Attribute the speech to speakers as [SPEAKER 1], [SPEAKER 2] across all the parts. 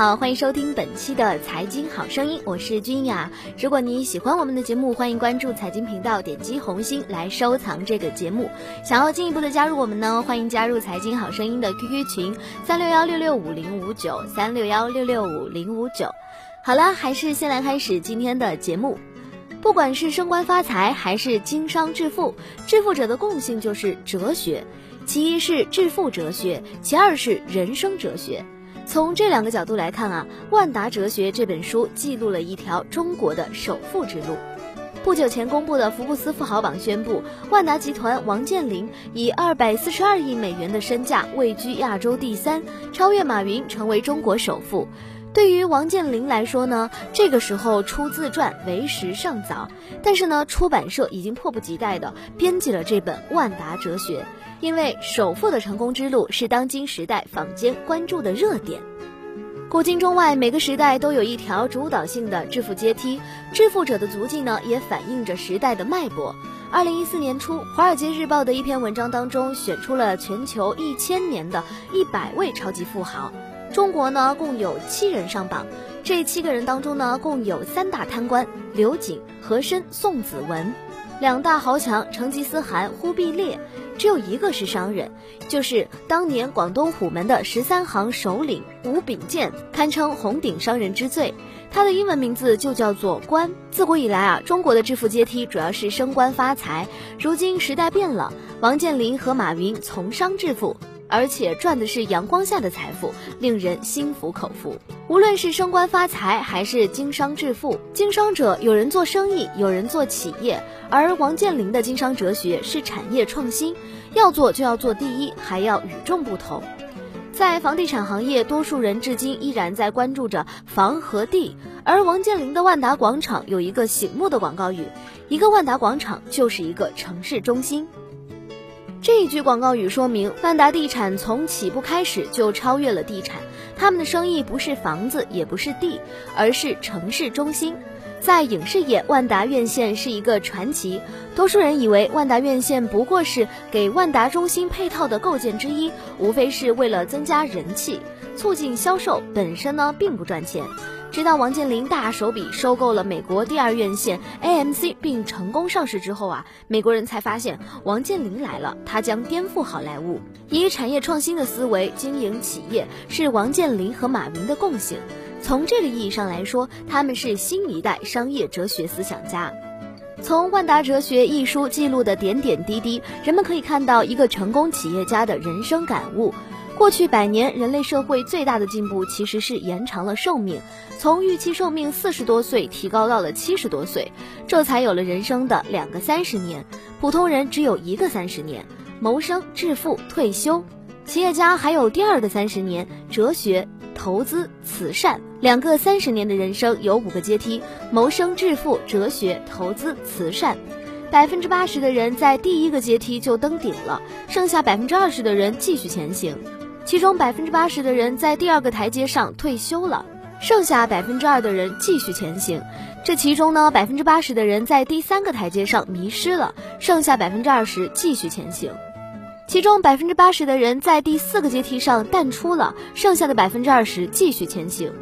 [SPEAKER 1] 好，欢迎收听本期的《财经好声音》，我是君雅。如果你喜欢我们的节目，欢迎关注财经频道，点击红心来收藏这个节目。想要进一步的加入我们呢，欢迎加入《财经好声音》的 QQ 群三六幺六六五零五九三六幺六六五零五九。好了，还是先来开始今天的节目。不管是升官发财，还是经商致富，致富者的共性就是哲学。其一是致富哲学，其二是人生哲学。从这两个角度来看啊，《万达哲学》这本书记录了一条中国的首富之路。不久前公布的福布斯富豪榜宣布，万达集团王健林以二百四十二亿美元的身价位居亚洲第三，超越马云，成为中国首富。对于王健林来说呢，这个时候出自传为时尚早，但是呢，出版社已经迫不及待地编辑了这本《万达哲学》。因为首富的成功之路是当今时代坊间关注的热点，古今中外每个时代都有一条主导性的致富阶梯，致富者的足迹呢也反映着时代的脉搏。二零一四年初，《华尔街日报》的一篇文章当中选出了全球一千年的一百位超级富豪，中国呢共有七人上榜，这七个人当中呢共有三大贪官刘瑾、和珅、宋子文，两大豪强成吉思汗、忽必烈。只有一个是商人，就是当年广东虎门的十三行首领吴秉鉴，堪称红顶商人之最。他的英文名字就叫做官。自古以来啊，中国的致富阶梯主要是升官发财。如今时代变了，王健林和马云从商致富。而且赚的是阳光下的财富，令人心服口服。无论是升官发财，还是经商致富，经商者有人做生意，有人做企业。而王健林的经商哲学是产业创新，要做就要做第一，还要与众不同。在房地产行业，多数人至今依然在关注着房和地，而王健林的万达广场有一个醒目的广告语：一个万达广场就是一个城市中心。这一句广告语说明，万达地产从起步开始就超越了地产，他们的生意不是房子，也不是地，而是城市中心。在影视业，万达院线是一个传奇。多数人以为万达院线不过是给万达中心配套的构建之一，无非是为了增加人气、促进销售，本身呢并不赚钱。直到王健林大手笔收购了美国第二院线 AMC 并成功上市之后啊，美国人才发现王健林来了，他将颠覆好莱坞。以产业创新的思维经营企业是王健林和马云的共性。从这个意义上来说，他们是新一代商业哲学思想家。从《万达哲学》一书记录的点点滴滴，人们可以看到一个成功企业家的人生感悟。过去百年，人类社会最大的进步其实是延长了寿命，从预期寿命四十多岁提高到了七十多岁，这才有了人生的两个三十年。普通人只有一个三十年：谋生、致富、退休；企业家还有第二个三十年：哲学、投资、慈善。两个三十年的人生有五个阶梯：谋生、致富、哲学、投资、慈善。百分之八十的人在第一个阶梯就登顶了，剩下百分之二十的人继续前行。其中百分之八十的人在第二个台阶上退休了，剩下百分之二的人继续前行。这其中呢，百分之八十的人在第三个台阶上迷失了，剩下百分之二十继续前行。其中百分之八十的人在第四个阶梯上淡出了，剩下的百分之二十继续前行。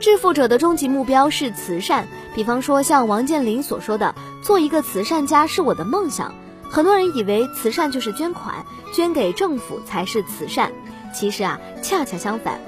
[SPEAKER 1] 致富者的终极目标是慈善，比方说像王健林所说的，做一个慈善家是我的梦想。很多人以为慈善就是捐款，捐给政府才是慈善。其实啊，恰恰相反，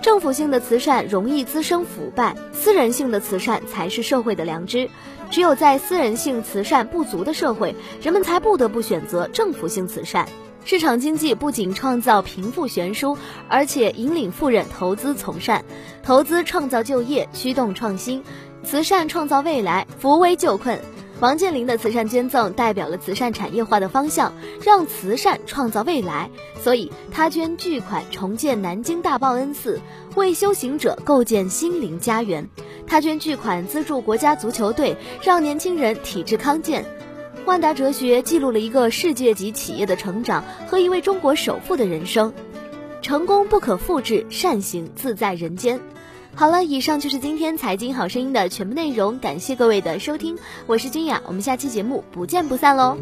[SPEAKER 1] 政府性的慈善容易滋生腐败，私人性的慈善才是社会的良知。只有在私人性慈善不足的社会，人们才不得不选择政府性慈善。市场经济不仅创造贫富悬殊，而且引领富人投资从善，投资创造就业，驱动创新；慈善创造未来，扶危救困。王健林的慈善捐赠代表了慈善产业化的方向，让慈善创造未来。所以，他捐巨款重建南京大报恩寺，为修行者构建心灵家园；他捐巨款资助国家足球队，让年轻人体质康健。万达哲学记录了一个世界级企业的成长和一位中国首富的人生，成功不可复制，善行自在人间。好了，以上就是今天财经好声音的全部内容，感谢各位的收听，我是君雅，我们下期节目不见不散喽。